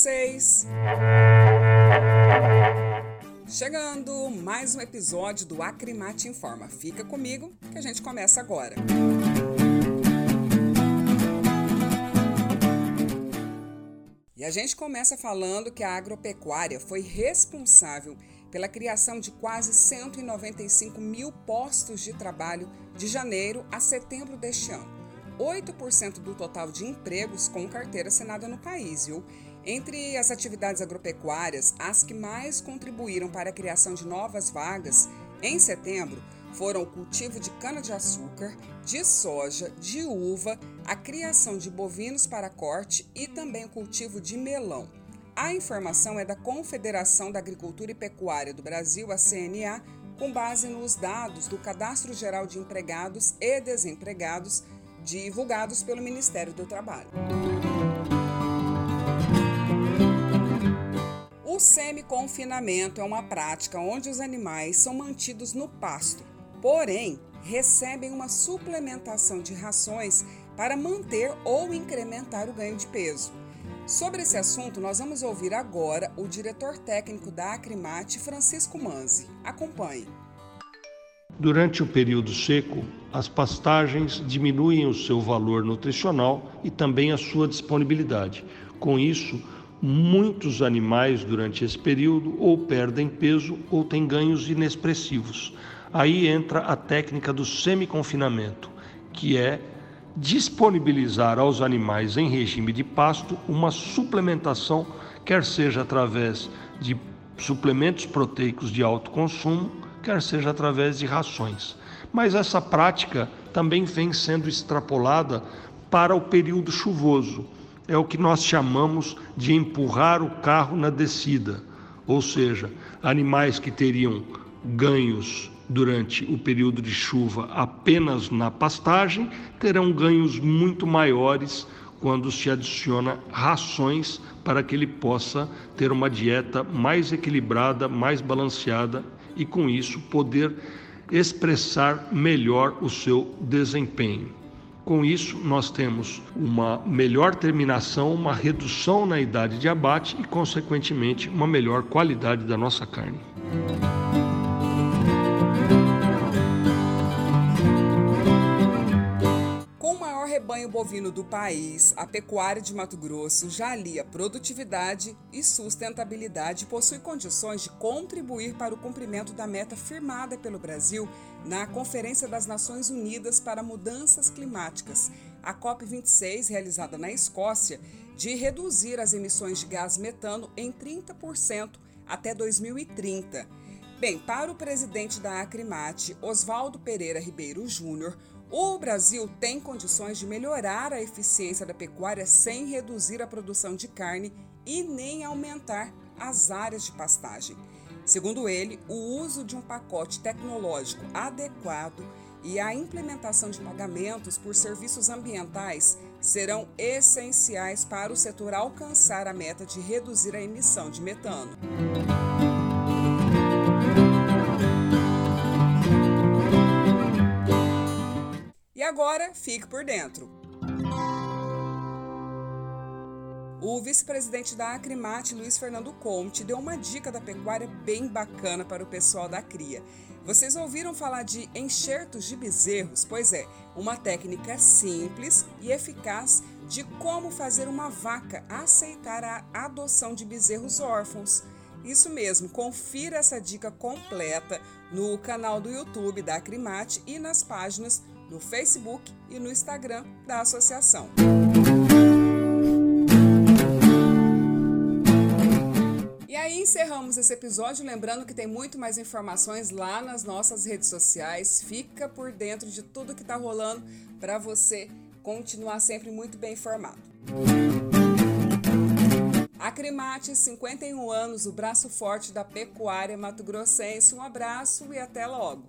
vocês? Chegando mais um episódio do Acrimate Informa. Fica comigo que a gente começa agora. E a gente começa falando que a agropecuária foi responsável pela criação de quase 195 mil postos de trabalho de janeiro a setembro deste ano. 8% do total de empregos com carteira assinada no país, viu? Entre as atividades agropecuárias, as que mais contribuíram para a criação de novas vagas em setembro foram o cultivo de cana-de-açúcar, de soja, de uva, a criação de bovinos para corte e também o cultivo de melão. A informação é da Confederação da Agricultura e Pecuária do Brasil, a CNA, com base nos dados do Cadastro Geral de Empregados e Desempregados divulgados pelo Ministério do Trabalho. O semi-confinamento é uma prática onde os animais são mantidos no pasto porém recebem uma suplementação de rações para manter ou incrementar o ganho de peso. Sobre esse assunto, nós vamos ouvir agora o diretor técnico da Acrimate, Francisco Manzi. Acompanhe. Durante o período seco, as pastagens diminuem o seu valor nutricional e também a sua disponibilidade. Com isso, muitos animais durante esse período ou perdem peso ou têm ganhos inexpressivos. Aí entra a técnica do semi-confinamento, que é disponibilizar aos animais em regime de pasto uma suplementação, quer seja através de suplementos proteicos de alto consumo, quer seja através de rações. Mas essa prática também vem sendo extrapolada para o período chuvoso. É o que nós chamamos de empurrar o carro na descida, ou seja, animais que teriam ganhos durante o período de chuva apenas na pastagem, terão ganhos muito maiores quando se adiciona rações para que ele possa ter uma dieta mais equilibrada, mais balanceada e com isso poder expressar melhor o seu desempenho. Com isso, nós temos uma melhor terminação, uma redução na idade de abate e, consequentemente, uma melhor qualidade da nossa carne. Rebanho bovino do país, a pecuária de Mato Grosso já alia produtividade e sustentabilidade e possui condições de contribuir para o cumprimento da meta firmada pelo Brasil na Conferência das Nações Unidas para Mudanças Climáticas, a COP26, realizada na Escócia, de reduzir as emissões de gás metano em 30% até 2030. Bem, para o presidente da Acrimate, Oswaldo Pereira Ribeiro Júnior, o Brasil tem condições de melhorar a eficiência da pecuária sem reduzir a produção de carne e nem aumentar as áreas de pastagem. Segundo ele, o uso de um pacote tecnológico adequado e a implementação de pagamentos por serviços ambientais serão essenciais para o setor alcançar a meta de reduzir a emissão de metano. Agora fique por dentro. O vice-presidente da Acrimate, Luiz Fernando Conte, deu uma dica da pecuária bem bacana para o pessoal da cria. Vocês ouviram falar de enxertos de bezerros? Pois é, uma técnica simples e eficaz de como fazer uma vaca aceitar a adoção de bezerros órfãos. Isso mesmo, confira essa dica completa no canal do YouTube da Acrimate e nas páginas no Facebook e no Instagram da associação. E aí encerramos esse episódio, lembrando que tem muito mais informações lá nas nossas redes sociais. Fica por dentro de tudo que está rolando para você continuar sempre muito bem informado. Acrimate, 51 anos, o braço forte da pecuária mato-grossense. Um abraço e até logo.